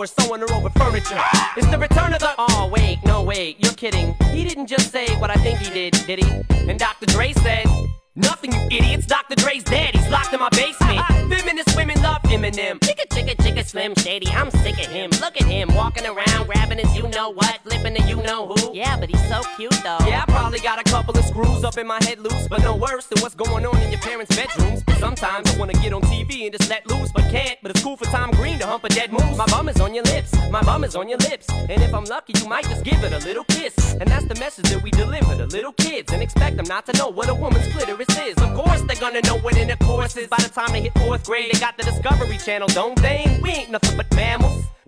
Divorced, sewing her over furniture. It's the return of the. Oh, wait, no, wait, you're kidding. He didn't just say what I think he did, did he? And Dr. Dre said. Nothing, you idiots. Dr. Dre's dead. He's locked in my basement. Feminist women love Eminem. Chicka, chicka, chicka, Slim Shady. I'm sick of him. Look at him walking around, know what, flipping the you know who. Yeah, but he's so cute though. Yeah, I probably got a couple of screws up in my head loose, but no worse than what's going on in your parents' bedrooms. Sometimes I wanna get on TV and just let loose, but can't. But it's cool for Tom Green to hump a dead moose. My bum is on your lips, my bum is on your lips, and if I'm lucky, you might just give it a little kiss. And that's the message that we deliver to little kids, and expect them not to know what a woman's clitoris is. Of course, they're gonna know what intercourse is by the time they hit fourth grade. They got the Discovery Channel, don't they? We ain't nothing but mammals.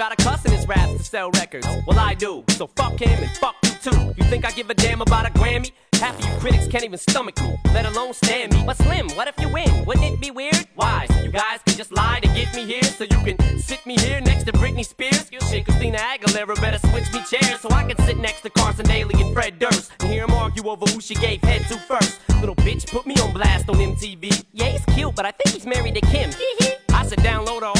got a cuss in his raps to sell records. Well, I do. So fuck him and fuck you too. You think I give a damn about a Grammy? Half of you critics can't even stomach me, let alone stand me. But Slim, what if you win? Wouldn't it be weird? Why? So you guys can just lie to get me here, so you can sit me here next to Britney Spears. Shit, Christina Aguilera better switch me chairs so I can sit next to Carson Daly and Fred Durst and hear them argue over who she gave head to first. Little bitch put me on blast on MTV. Yeah, he's cute, but I think he's married to Kim. I said download on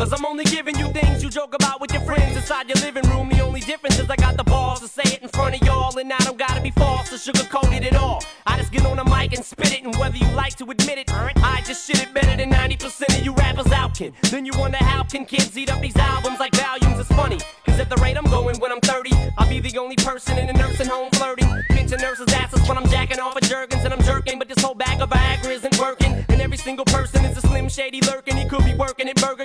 cause I'm only giving you things you joke about with your friends inside your living room. The only difference is I got the balls to say it in front of y'all, and I don't gotta be false or sugarcoat it at all. I just get on the mic and spit it, and whether you like to admit it, I just shit it better than 90% of you rappers out can. Then you wonder how can kids eat up these albums like volumes? It's funny, cause at the rate I'm going when I'm 30, I'll be the only person in a nursing home flirting. Pinching nurses' asses when I'm jacking off of Jergens and I'm jerking, but this whole bag of Viagra isn't working. And every single person is a slim shady lurking. He could be working at Burger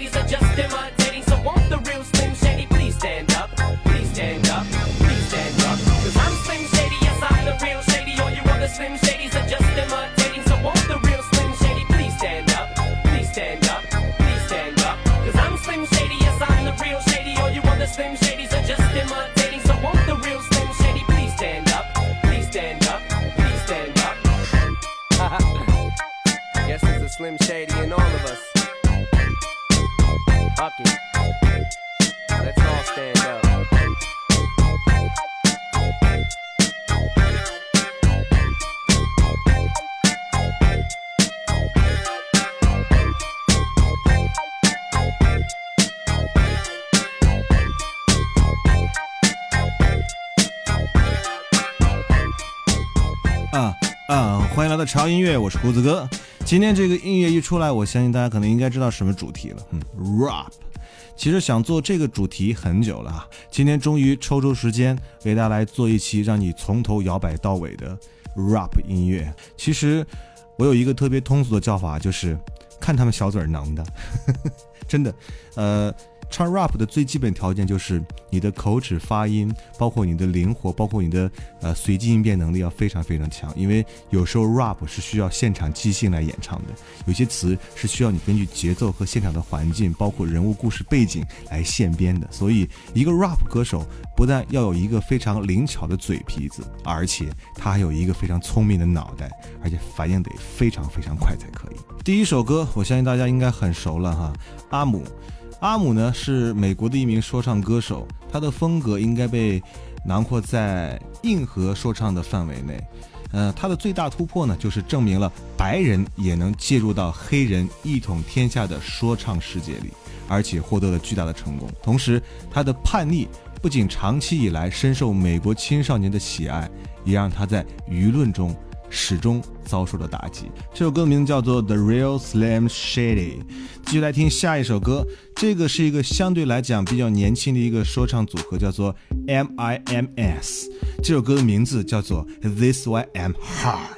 啊啊！欢迎来到潮音乐，我是胡子哥。今天这个音乐一出来，我相信大家可能应该知道什么主题了。嗯，rap。其实想做这个主题很久了啊，今天终于抽出时间为大家来做一期让你从头摇摆到尾的 rap 音乐。其实我有一个特别通俗的叫法，就是看他们小嘴儿能的，真的。呃，唱 rap 的最基本条件就是你的口齿发音，包括你的灵活，包括你的呃随机应变能力要非常非常强。因为有时候 rap 是需要现场即兴来演唱的，有些词是需要你根据节奏和现场的环境，包括人物故事背景来现编的。所以，一个 rap 歌手不但要有一个非常灵巧的嘴皮子，而且他还有一个非常聪明的脑袋，而且反应得非常非常快才可以。第一首歌，我相信大家应该很熟了哈，阿姆。阿姆呢是美国的一名说唱歌手，他的风格应该被囊括在硬核说唱的范围内。呃，他的最大突破呢，就是证明了白人也能介入到黑人一统天下的说唱世界里，而且获得了巨大的成功。同时，他的叛逆不仅长期以来深受美国青少年的喜爱，也让他在舆论中始终遭受了打击。这首歌名字叫做《The Real Slim Shady》。继续来听下一首歌，这个是一个相对来讲比较年轻的一个说唱组合，叫做 M.I.M.S。这首歌的名字叫做《This Why I'm Hard》。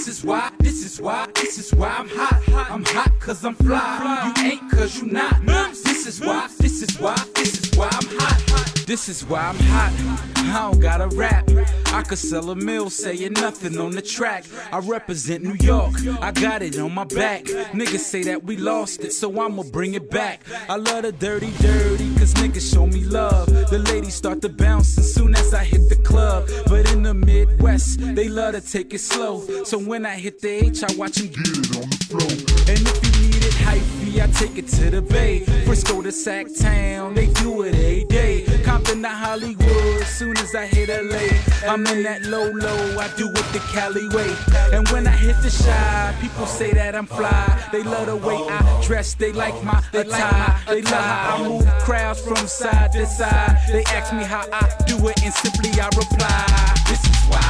This is why. This is why. This is why I'm hot. I'm hot cause I'm fly. You ain't cause you not. This is why. This is why. This is why I'm hot. This is why I'm hot. I don't gotta rap. I could sell a mill saying nothing on the track. I represent New York. I got it on my back. Niggas say that we lost it, so I'ma bring it back. I love the dirty, dirty, cause niggas show me love. The ladies start to bounce as soon as I hit the club. But in the Midwest, they love to take it slow. So when I hit the H, I watch them get it on the floor. And if you need it hypey, I take it to the Bay. Frisco to Sac Town, they do it every day. Compton to Hollywood, soon as I hit LA. I'm in that low low, I do it the Cali way. And when I hit the Chi, people say that I'm fly. They love the way I dress, they like my attire. They love how I move crowds from side to side. They ask me how I do it, and simply I reply. This is why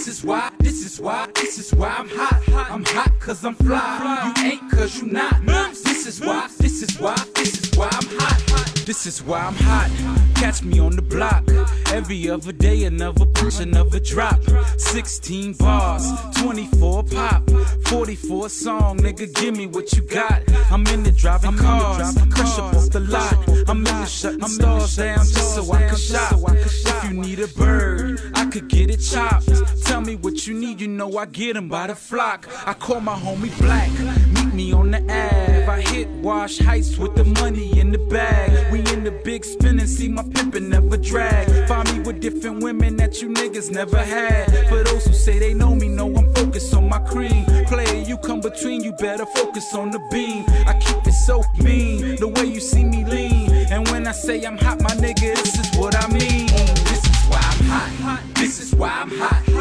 This is why. This is why. This is why I'm hot. I'm hot cause I'm fly. You ain't cause you not. This is why. This is why. This is why I'm hot. This is why I'm hot. Catch me on the block. Every other day, another push, another drop. 16 bars, 24 pop, 44 song. Nigga, give me what you got. I'm in the driving cars, crush up off the lot. I'm in the shutting stars down just so I can shop. If you need a bird, I could get it chopped. Tell me what you need, you know I get 'em by the flock. I call my homie Black, meet me on the Ave. I hit Wash Heights with the money in the bag. We in the big spin and see my pimpin' never drag. Find me with different women that you niggas never had. For those who say they know me, know I'm focused on my cream. Player, you come between, you better focus on the beam. I keep it so mean, the way you see me lean. And when I say I'm hot, my nigga, this is what I mean. This is why I'm hot. This is why I'm hot.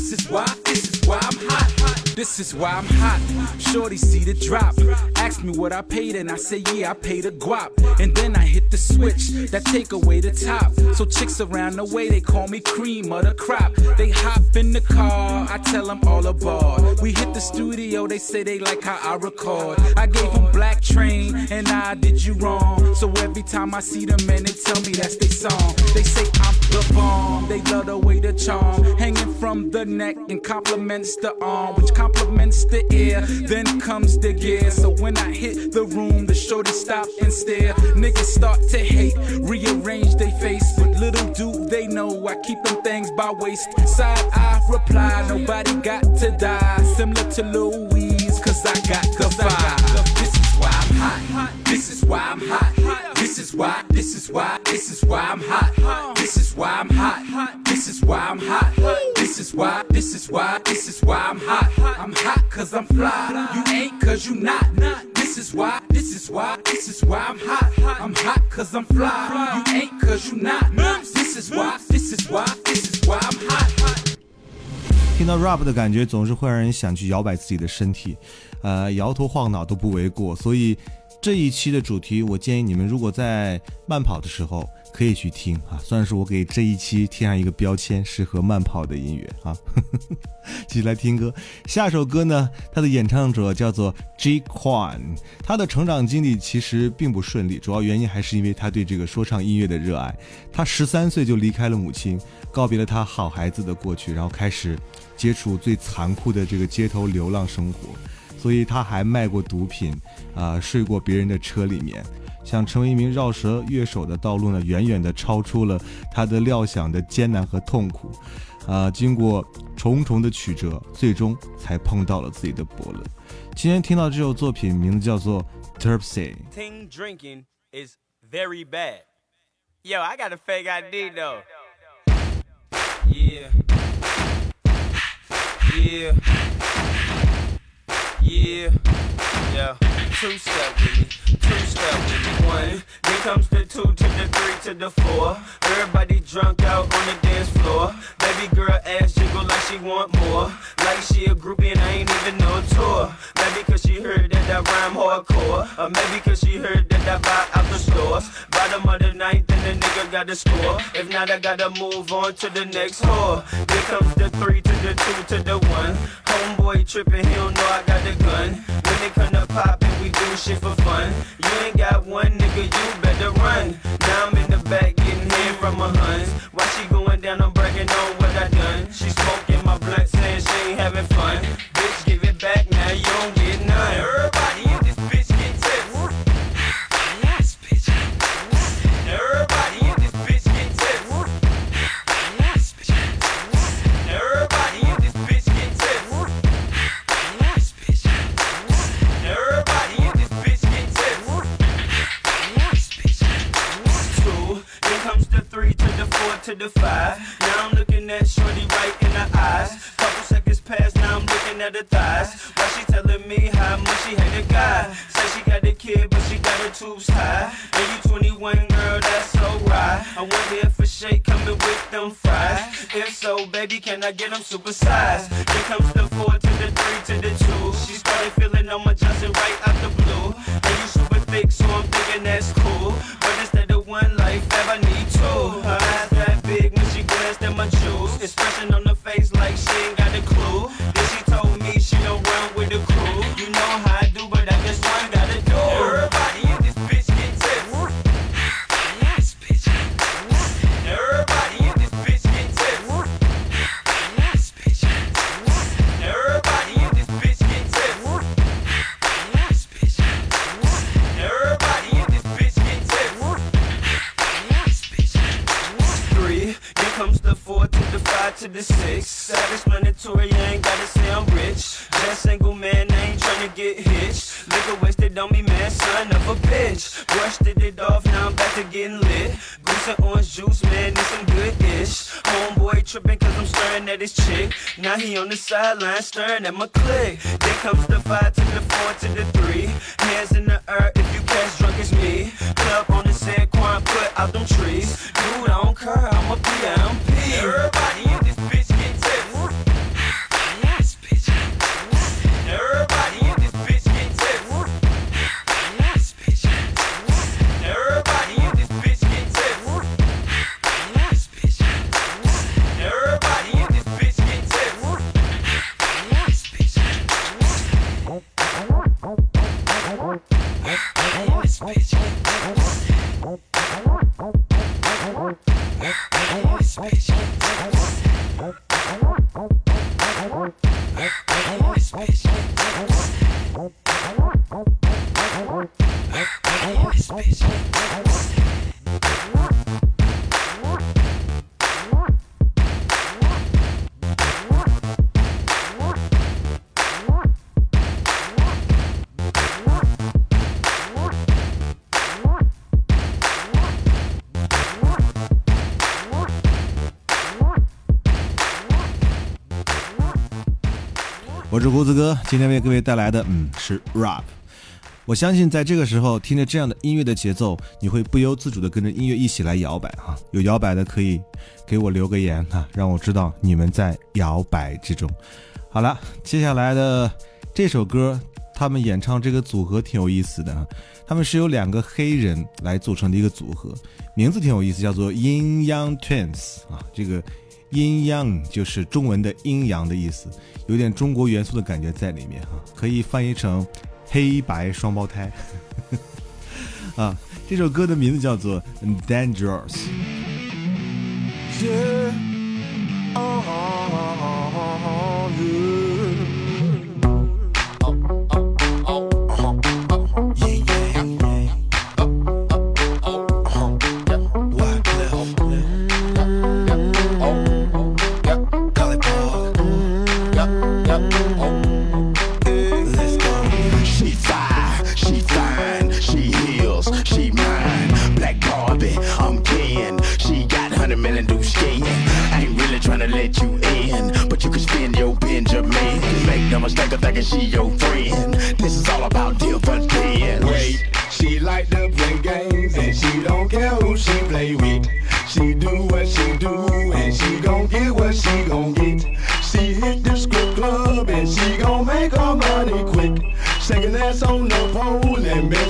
this is why, this is why I'm hot. This is why I'm hot. Shorty see the drop. Ask me what I paid, and I say, yeah, I paid a guap. And then I hit the switch that take away the top. So chicks around the way, they call me cream of the crop. They hop in the car, I tell them all aboard. We hit the studio, they say they like how I record. I gave them Black Train, and I did you wrong. So every time I see them, man, they tell me that's their song. They say I'm the bomb, they love the way the charm hanging from the neck and compliments the arm, which compliments the ear. Then comes the gear. So when I hit the room, the shorty stop and stare. Niggas start to hate, rearrange their face, but little do they know I keep them things by waist. Side I reply, nobody got to die. Similar to Louise, cause I got the vibe. This is why I'm hot. This is why I'm hot. This is why, this is why, this is why I'm hot. Fly. You ain't cause you not. This is why, this is why, this is why I'm hot. I'm hot cause I'm fly. You ain't cause you not. This is why, this is why, this is why I'm hot. 听到 rap 的感觉，总是会让人想去摇摆自己的身体，呃，摇头晃脑都不为过。所以这一期的主题，我建议你们如果在慢跑的时候可以去听啊，算是我给这一期贴上一个标签，适合慢跑的音乐啊呵呵。继续来听歌，下首歌呢，它的演唱者叫做 J Kwan，他的成长经历其实并不顺利，主要原因还是因为他对这个说唱音乐的热爱。他十三岁就离开了母亲，告别了他好孩子的过去，然后开始接触最残酷的这个街头流浪生活。所以他还卖过毒品，啊，睡过别人的车里面，想成为一名绕舌乐手的道路呢，远远的超出了他的料想的艰难和痛苦，啊，经过重重的曲折，最终才碰到了自己的伯乐。今天听到这首作品，名字叫做《Terpsy》。Ting drinking is very bad. Yo, I got a fake ID though. Yeah. Yeah. Yeah. Yeah. Two step with me. Two step with me. One. Then comes the two to the three to the four. Everybody drunk out on the dance floor. Baby girl ass jiggle like she want more. Like she a groupie and I ain't even no tour. Maybe cause she heard that I rhyme hardcore. Or maybe cause she heard that I buy out the stores. Bottom of the ninth and the nigga got the score. If not, I gotta move on to the next whore. Here comes the three to the two to the one. Homeboy tripping, he don't know I got the gun. When they come to pop and do shit for fun. You ain't got one nigga, you better run. Now I'm in the back getting head from my huns. Why she going down, I'm bragging on what I done. She smoking my blunt, saying she ain't having fun. Bitch, to the five. Now I'm looking at Shorty right in the eyes. Couple seconds pass, now I'm looking at her thighs. Why she telling me how much she hate a guy? Say she got a kid, but she got her tubes high. And you 21, girl, that's so right. I wonder if a shake coming with them fries. If so, baby, can I get them supersized? Then comes the four to the three to the two. She started feeling on my Johnson right out the blue. And you super thick, so I'm thinking that's cool. But instead of one life, ever need two. Expression on the face like she ain't got a clue. Then she told me she don't run with the crew. To the six. Mandatory, you ain't gotta say I'm rich. Just single man, I ain't tryna get hitched. Liquor wasted on me, man, son of a bitch. Brushed it off, now I'm back to getting lit. Goose and orange juice, man, this some good ish. Homeboy tripping cause I'm staring at his chick. Now he on the sideline staring at my click. Then comes the five to the four to the three. Hands in the air if you catch drunk as me. Club on the set, Quan put out them trees. Dude, I don't care, I'm a PMP. Everybody 胡子哥，今天为各位带来的嗯是 rap。我相信在这个时候听着这样的音乐的节奏，你会不由自主的跟着音乐一起来摇摆哈。有摇摆的可以给我留个言哈，让我知道你们在摇摆之中。好了，接下来的这首歌，他们演唱这个组合挺有意思的啊，他们是由两个黑人来组成的一个组合，名字挺有意思，叫做 Yin Yang Twins 啊，这个。阴阳就是中文的阴阳的意思，有点中国元素的感觉在里面哈，可以翻译成黑白双胞胎。啊，这首歌的名字叫做《Dangerous》。Really tryna let you in, but you can spend your Benjamin. Make no mistake of thinking she your friend. This is all about things. Wait, she like to play games and she don't care who she play with. She do what she do and she gon' get what she gon' get. She hit the strip club and she gon' make her money quick. Shaking ass on the pole and best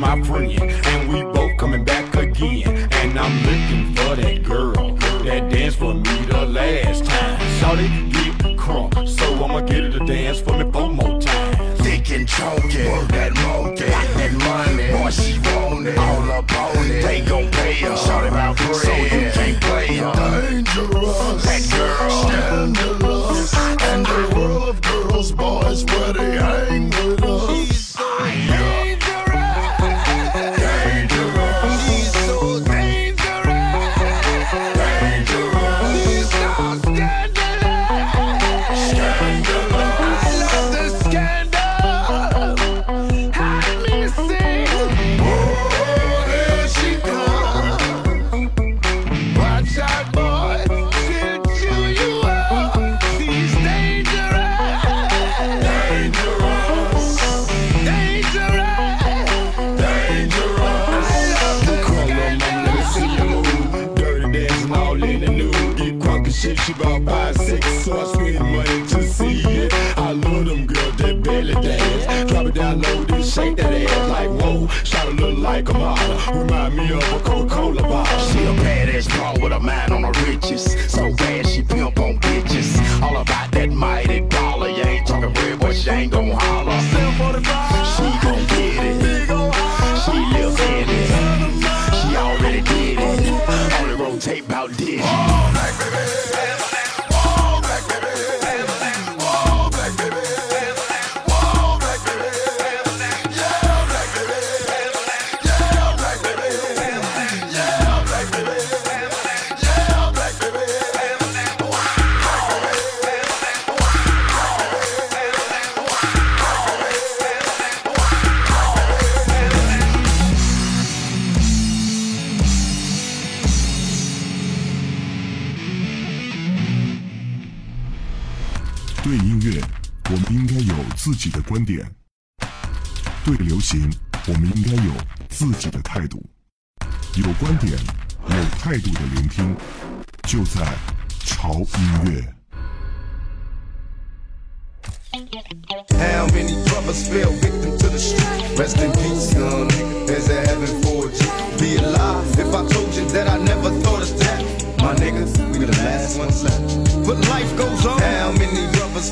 my friend, Shot a little like a model. Remind me of a Coca-Cola bottle. She a badass bro with a mind on her riches. So bad she pimp on bitches.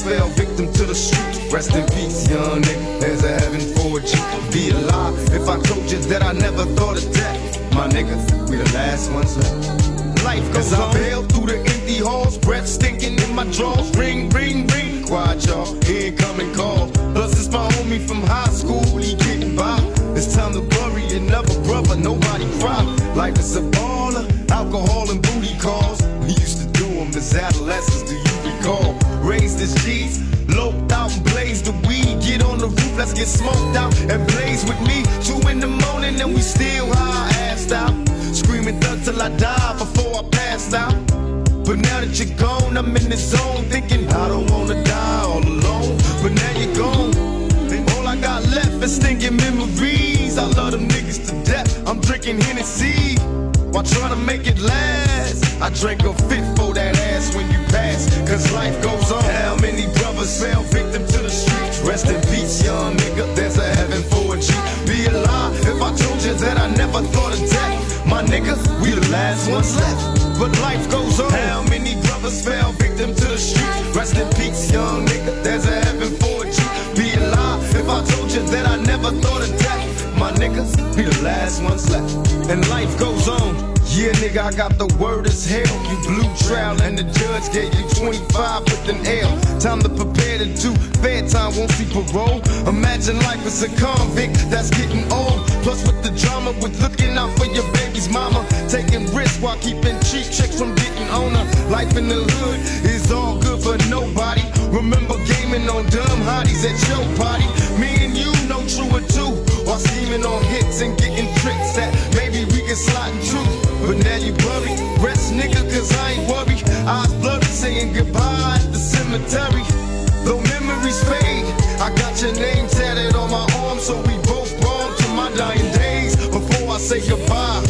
Fell victim to the street? Rest in peace, young nigga. There's a heaven for you. Be alive if I told you that I never thought of that. My niggas, we the last ones left. Life goes on. I bail through the empty halls, breath stinking in my drawers. Ring, ring, ring. Quiet, y'all. Incoming call. Plus, it's my homie from high school. He getting by. It's time to bury another brother. Nobody cry. Life is a baller. Alcohol and booty calls. We used to do them as adolescents. Do you recall? Raised G's. Loped out and blazed the weed. Get on the roof, let's get smoked out and blaze with me. Two in the morning and we still high assed out. Screaming thug till I die before I passed out. But now that you're gone, I'm in the zone thinking I don't wanna die all alone. But now you're gone, and all I got left is stinking memories. I love them niggas to death. I'm drinking Hennessy while trying to make it last. I drank a fifth for that ass when you pass, cause life goes on. How many brothers fell victim to the streets? Rest in peace, young nigga. There's a heaven for a G. Be alive if I told you that I never thought of death. My nigga, we the last ones left. But life goes on. How many brothers fell victim to the streets? Rest in peace, young nigga. There's a heaven for a G. Be alive if I told you that I never thought of death. My niggas, we the last ones left. And life goes on. Yeah, nigga, I got the word as hell. You blew trial and the judge gave you 25 with an L. Time to prepare to do fair time, won't see parole. Imagine life as a convict that's getting old. Plus with the drama, with looking out for your baby's mama. Taking risks while keeping cheap chicks from getting on her. Life in the hood is all good for nobody. Remember gaming on dumb hotties at your party. Me and you know true or two. While scheming on hits and getting tricks that maybe we can slide in truth. But now you worry, rest nigga, cause I ain't worried. Eyes blurry, saying goodbye at the cemetery. Though memories fade, I got your name tatted on my arm, so we both born to my dying days. Before I say goodbye,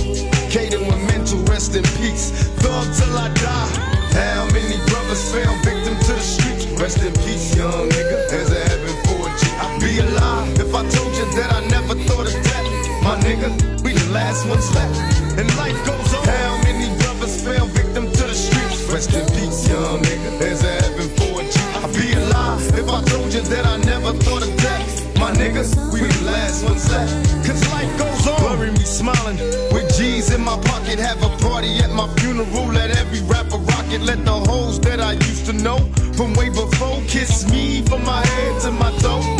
Kato with mental rest in peace. Thug till I die. How many brothers fell victim to the streets? Rest in peace, young nigga. There's a heaven for a G. I'd be alive if I told you that I never thought of death. My nigga, last ones left. And life goes on. How many brothers fell victim to the streets? Rest in peace, young nigga. There's a heaven for a G. I'd be alive if I told you that I never thought of death. My niggas, we the last ones left. Cause life goes on. Bury me smiling with G's in my pocket. Have a party at my funeral. Let every rapper rock it. Let the hoes that I used to know from way before kiss me from my head to my toe.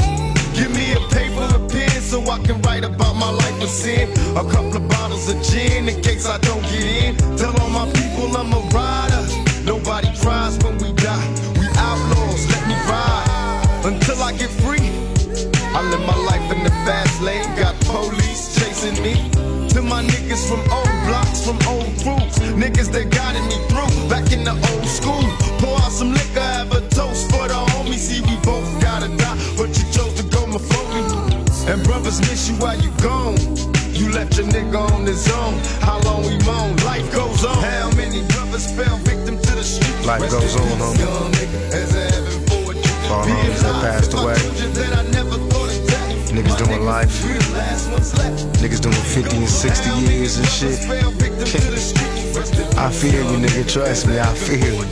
I can write about my life of sin. A couple of bottles of gin in case I don't get in. Tell all my people I'm a rider. Nobody cries when we die. We outlaws, let me ride until I get free. I live my life in the fast lane, got police chasing me. To my niggas from old blocks, from old crews, niggas that guided me through back in the old school. Pour out some liquor, have a toast for the homies. See, we both And brothers miss you while you gone. You left your nigga on his own. How long we moan? Life goes on. How many brothers fell victim to the streets? Life Rest goes on, homie. young nigga, as a heaven. All homies that passed away. told you that I never thought of death. Niggas doing life. we the last ones left. Niggas doing 50 and 60 years and shit. I feel you, nigga. Trust me, I feel you.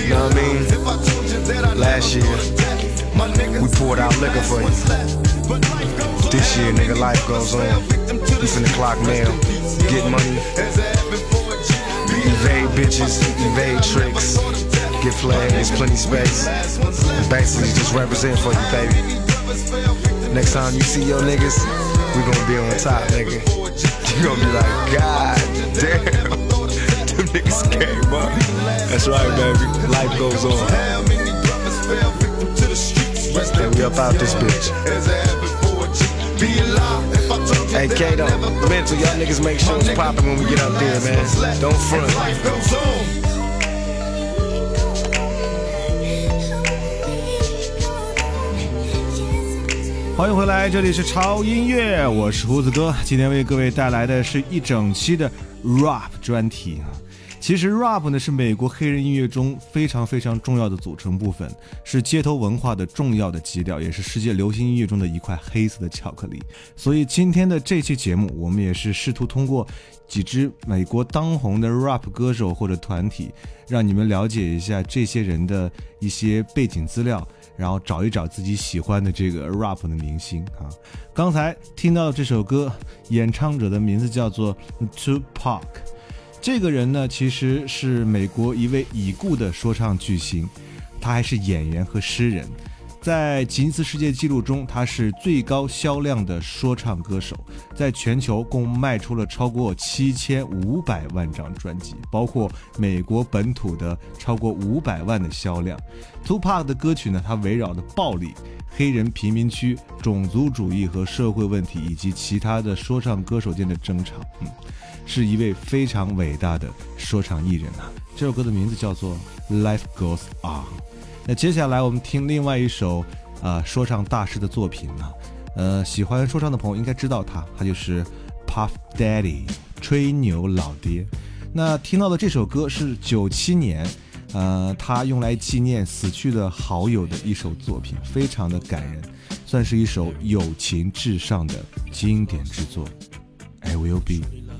You know what I mean? Last year, we poured out liquor for you. This year, nigga, life goes on. We finna clock mail, get money, evade bitches, evade tricks, get there's plenty space. Basically just represent for you, baby. Next time you see your niggas, we gonna be on top, nigga. You gonna be like, God damn, them niggas came up. That's right, baby. Life goes on. And we up out this bitch. Hey, Kato, mental, y'all niggas make sure it's poppin' when we get up there, man. Don't front. Life goes on. 欢迎回来，这里是潮音乐，我是胡子哥。今天为各位带来的是一整期的 rap 专题啊。其实 rap 呢是美国黑人音乐中非常非常重要的组成部分，是街头文化的重要的基调，也是世界流行音乐中的一块黑色的巧克力。所以今天的这期节目，我们也是试图通过几支美国当红的 rap 歌手或者团体，让你们了解一下这些人的一些背景资料。然后找一找自己喜欢的这个 rap 的明星啊。刚才听到这首歌，演唱者的名字叫做 Tupac。这个人呢，其实是美国一位已故的说唱巨星，他还是演员和诗人。在吉尼斯世界纪录中，他是最高销量的说唱歌手，在全球共卖出了超过七千五百万张专辑，包括美国本土的超过五百万的销量。Tupac 的歌曲呢，它围绕着暴力、黑人贫民区、种族主义和社会问题，以及其他的说唱歌手间的争吵，嗯，是一位非常伟大的说唱艺人啊。这首歌的名字叫做《Life Goes On》。那接下来我们听另外一首，呃，说唱大师的作品呢，呃，喜欢说唱的朋友应该知道他，他就是 Puff Daddy，吹牛老爹。那听到的这首歌是九七年，呃，他用来纪念死去的好友的一首作品，非常的感人，算是一首友情至上的经典之作。I will be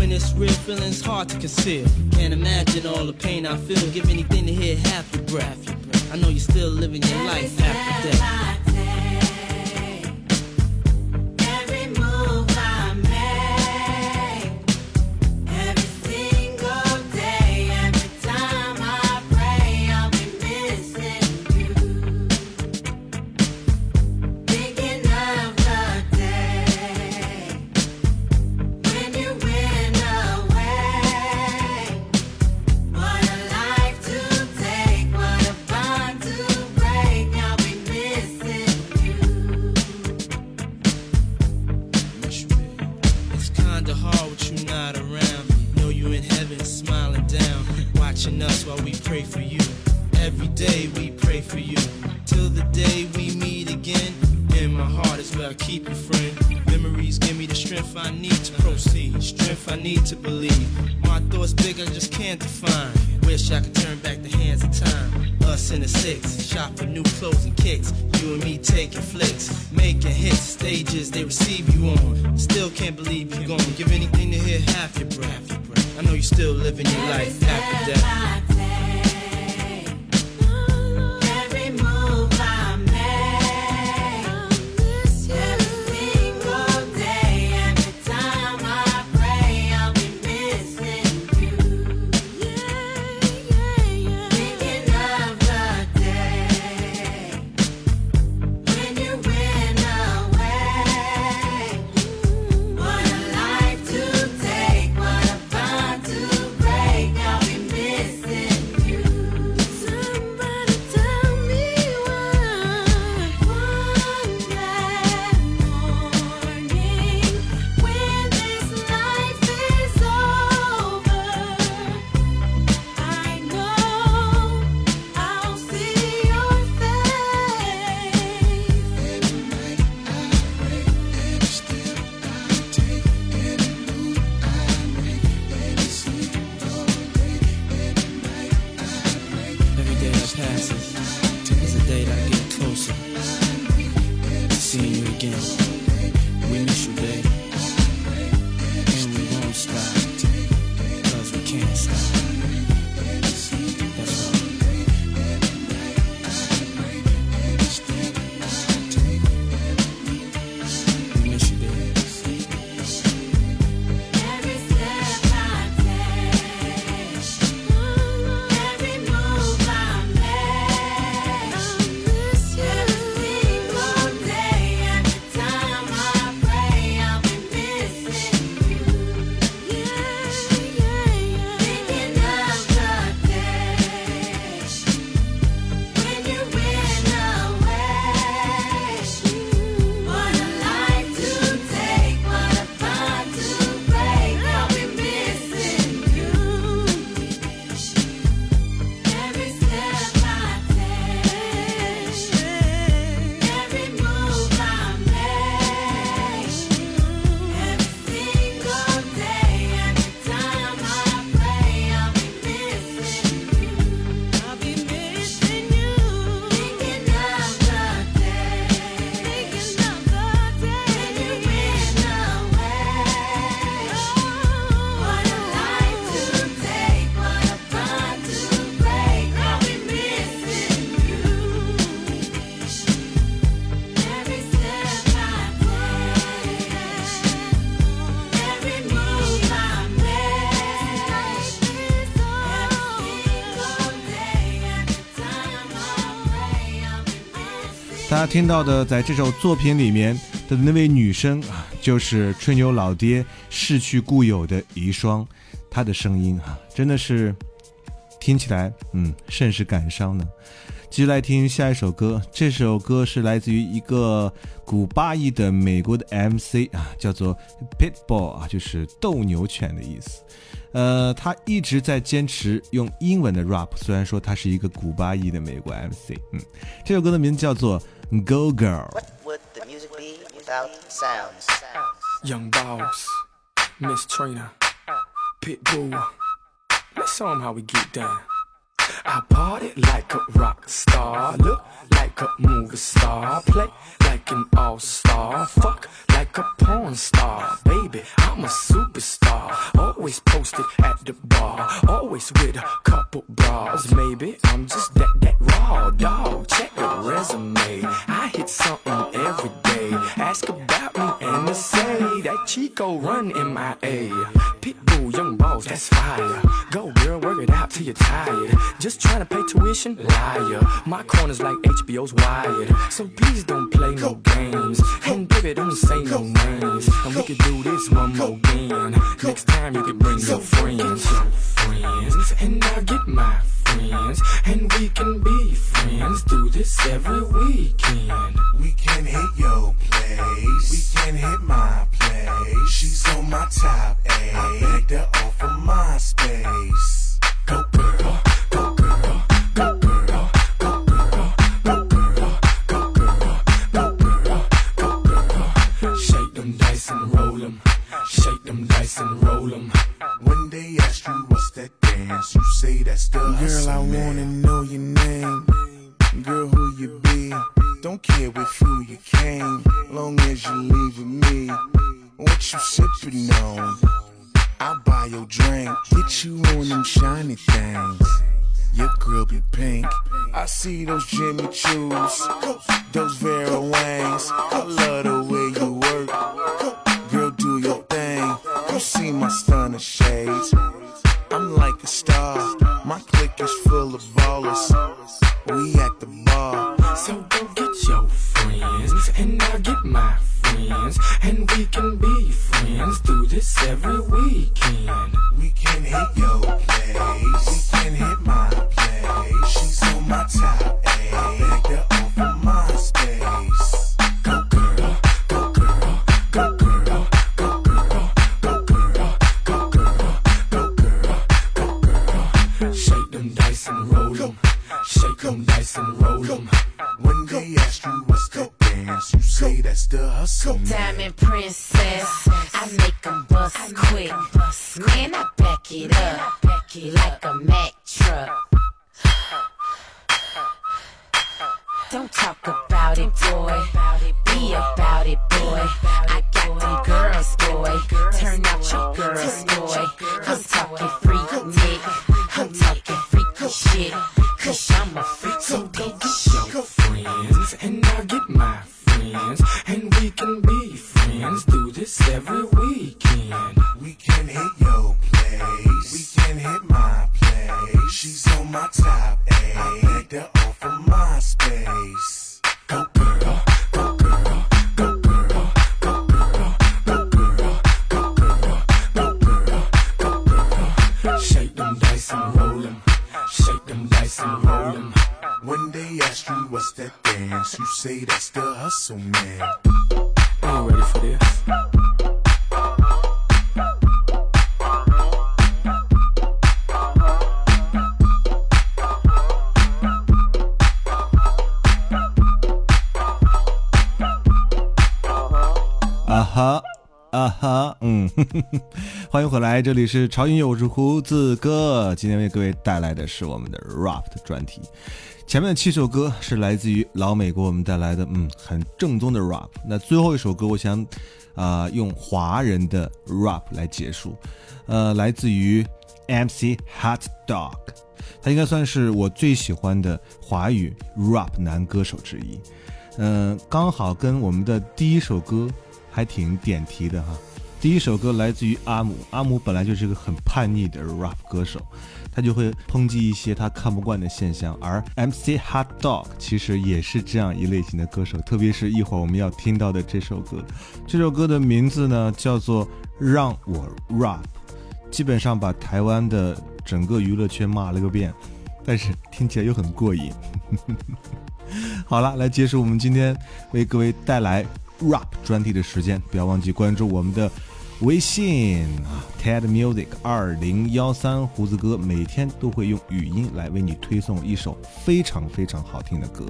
When it's real, feeling's hard to conceal. Can't imagine all the pain I feel. Give anything to hear half your breath. I know you're still living your life after death. Still you're gone. Give anything to hear half your breath. I know you're still living your life after death. 家听到的，在这首作品里面的那位女生啊，就是吹牛老爹逝去故友的遗孀，她的声音啊，真的是听起来，嗯，甚是感伤呢。继续来听下一首歌，这首歌是来自于一个古巴裔的美国的 MC 啊，叫做 Pitbull 啊，就是斗牛犬的意思。呃，他一直在坚持用英文的 rap，虽然说他是一个古巴裔的美国 MC。嗯，这首歌的名字叫做《Go Girl》。Young Boss, Miss Trina, Pitbull. Let's show them how we get down. I bought it like a rock star, look like a movie star, play like an all star, fuck like a porn star. Baby, I'm a superstar, always posted at the bar, always with a couple bras. Maybe I'm just that that raw dog. Check the resume, I hit something every day. Ask about me and they say that Chico run MIA. Pitbull, young boss, that's fire. Go girl, work it out till you're tired. Just trying to pay tuition, liar. My corner's like HBO's wired. So please don't play no games. And baby, don't say no names. And we could do this one more again. Next time you can bring your friends, your friends. And I'll get my friends. And we can be friends. Do this every weekend. We can hit your place. We can hit my place. She's on my top A. I begged her off of MySpace. Go girl, go girl, go girl, go girl, go girl, go girl, go girl, go girl. Shake them dice and roll 'em. Shake them dice and roll 'em. When they ask you what's that dance, you say that's the Girl, I wanna know your name. Girl, who you be? Don't care with who you came, long as you leave with me. What you sippin' on? I'll buy your drink, get you on them shiny things. Your girl be pink. I see those Jimmy Choos, those Vera Wangs. I love the way you work. Girl, do your thing. You see my stunner shades. I'm like a star. My clique is full of ballers. We at the bar. So go get your friends, and I'll get my friends, and we can be friends. Do this every weekend. We can hit your place. We can hit my place. She's on my top my top A. I begged her off of MySpace. Go girl, go girl, go girl. Shake them dice and roll 'em. Shake them dice and roll 'em. When they ask you what's that dance, you say that's the hustle, man. 欢迎回来，这里是潮音乐，我是胡子哥。今天为各位带来的是我们的 rap 的专题。前面的七首歌是来自于老美给我们带来的，嗯，很正宗的 rap。那最后一首歌，我想啊、用华人的 rap 来结束，呃，来自于 MC Hot Dog，他应该算是我最喜欢的华语 rap 男歌手之一。嗯、刚好跟我们的第一首歌还挺点题的哈。第一首歌来自于阿姆，阿姆本来就是个很叛逆的 rap 歌手，他就会抨击一些他看不惯的现象，而 MC Hot Dog 其实也是这样一类型的歌手，特别是一会儿我们要听到的这首歌，这首歌的名字呢叫做《让我 rap》，基本上把台湾的整个娱乐圈骂了个遍，但是听起来又很过瘾。好了，来结束我们今天为各位带来 rap 专题的时间，不要忘记关注我们的微信啊，TED Music 二零幺三胡子哥每天都会用语音来为你推送一首非常非常好听的歌，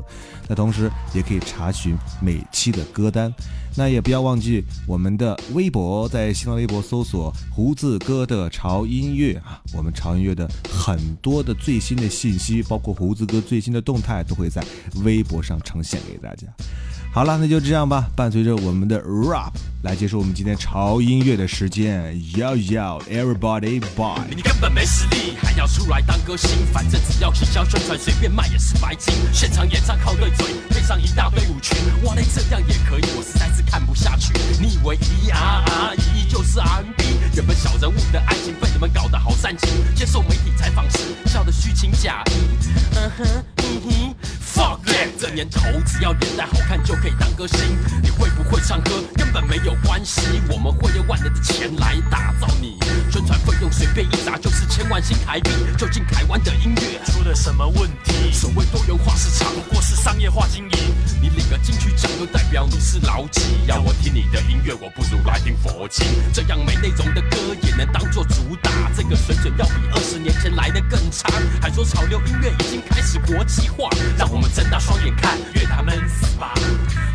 那同时也可以查询每期的歌单。那也不要忘记我们的微博，在新浪微博搜索“胡子哥的潮音乐”啊，我们潮音乐的很多的最新的信息，包括胡子哥最新的动态，都会在微博上呈现给大家。好了，那就这样吧。伴随着我们的 rap 来结束我们今天潮音乐的时间。Yo yo everybody bye。你根本没实力，还要出来当歌星？反正只要营销宣传，随便卖也是白金。现场演唱靠对嘴，配上一大堆舞群，哇嘞这样也可以，我实在是看不下去。你以为 E R R E 就是 R&B？原本小人物的爱情被你们搞得好煽情，接受媒体采访时笑得虚情假意。嗯哼，嗯哼，fuck yeah！这年头只要脸蛋好看就可以当歌星，你会不会唱歌根本没有关系，我们会用万能的钱来打造你。宣传费用随便一砸就是千万新台币，究竟台湾的音乐出了什么问题？所谓多元化市场，不过是商业化经营。你领个金曲奖就代表你是老几？要我听你的音乐，我不如来听佛经。这样没内容的歌也能当做主打，这个水准要比二十年前来的更差。还说潮流音乐已经开始国际化，让我们睁大双眼看乐坛闷死吧。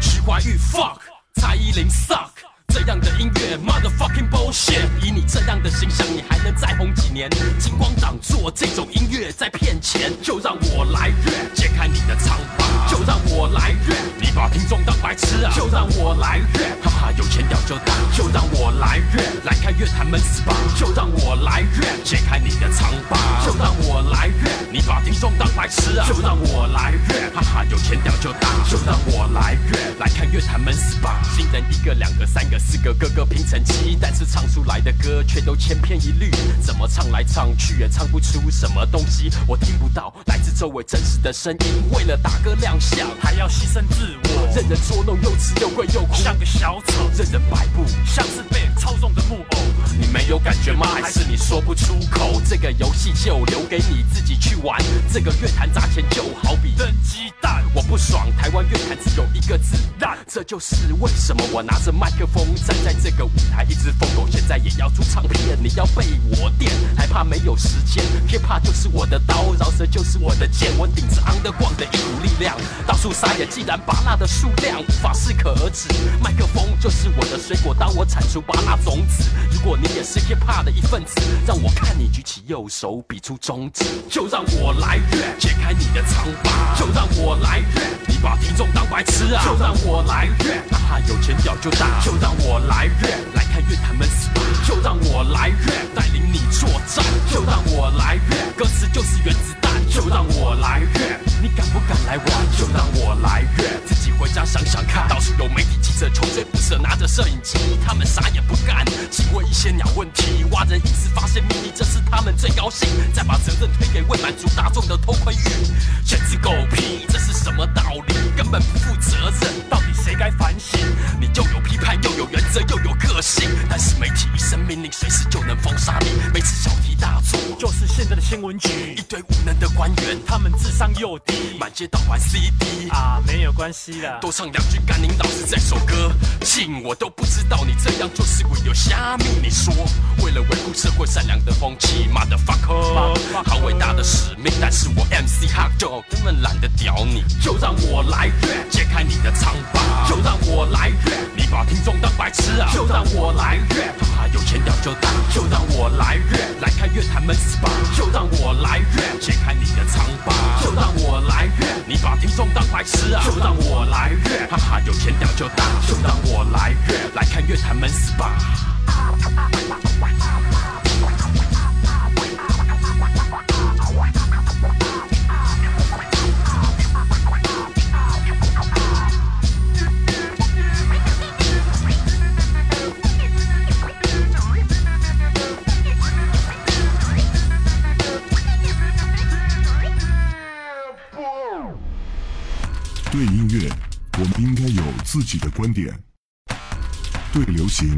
徐怀钰 fuck，蔡依林 suck。这样的音乐，motherfucking bullshit！以你这样的形象，你还能再红几年？金光党做这种音乐在骗钱，就让我来 rap，揭开你的长发，就让我来 rap，你把听众当白痴啊！就让我来 rap，有钱屌就大，就让我来 rap，来看乐坛闷死吧！就让我来 rap，揭开你的长发，就让我来 rap，你把听众当白痴啊！就让我来 rap，哈哈，有钱屌就大，就让我来 rap，来看乐坛闷死吧！新人一个、两个、三个。四个个个拼成七，但是唱出来的歌却都千篇一律，怎么唱来唱去也唱不出什么东西。我听不到来自周围真实的声音，为了大哥亮相还要牺牲自我，任人捉弄又吃又贵又苦，像个小丑，任人摆布，像是被操纵的木偶。没有感觉吗？还是你说不出口？这个游戏就留给你自己去玩。这个乐坛砸钱就好比扔鸡蛋，我不爽。台湾乐坛只有一个字烂，这就是为什么我拿着麦克风。站在这个舞台，一只疯狗，现在也要出唱片。你要被我电，还怕没有时间？hiphop 就是我的刀，饶舌就是我的剑。我顶着昂的光的一股力量，到处撒野。既然拔蜡的数量无法适可而止，麦克风就是我的水果，当我产出拔蜡种子。如果你也是 hiphop 的一份子，让我看你举起右手，比出中指。就让我来 rap，揭开你的长发。就让我来 rap，你把听众当白痴啊。就让我来 rap，哈哈，有钱屌就大。就让我来 rap，来看乐坛闷死！就让我来 rap，带领你作战。就让我来 rap，歌词就是原子弹。就让我来 rap，你敢不敢来玩？就让我来 rap，自己回家想想看。到处有媒体记者穷追不舍，拿着摄影机，他们啥也不干，只问一些鸟问题，挖人隐私，发现秘密，这是他们最高兴。再把责任推给未满足大众的偷窥欲，简直狗屁！这是什么道理？根本不负责任。到底谁该反省？你又有批判，又有原则，又有个性。但是媒体一声命令，随时就能封杀你。每次小题大做，就是现在的新闻局，一堆无能的官员，他们智商又低，满街盗版 CD 啊，没有关系的，多唱两句干您老师这首歌，信我都不知道你这样就是鬼有虾米。你说为了维护社会善良的风气，motherfucker，好伟大的使命，但是我 MC Hot Dog 根本懒得屌你，就让我来 rap，揭开你的长疤，就让我来 rap，你把听众当白痴啊，就让我来 rap，哈哈，有钱屌就大，就让我来 rap，来看乐坛闷死吧，就让我来 rap，揭开你的长疤，就让我来 rap，你把听众当白痴啊，就让我来 rap，哈哈，有钱屌就大，就让我来 rap，来看乐坛闷死吧。对音乐，我们应该有自己的观点；对流行，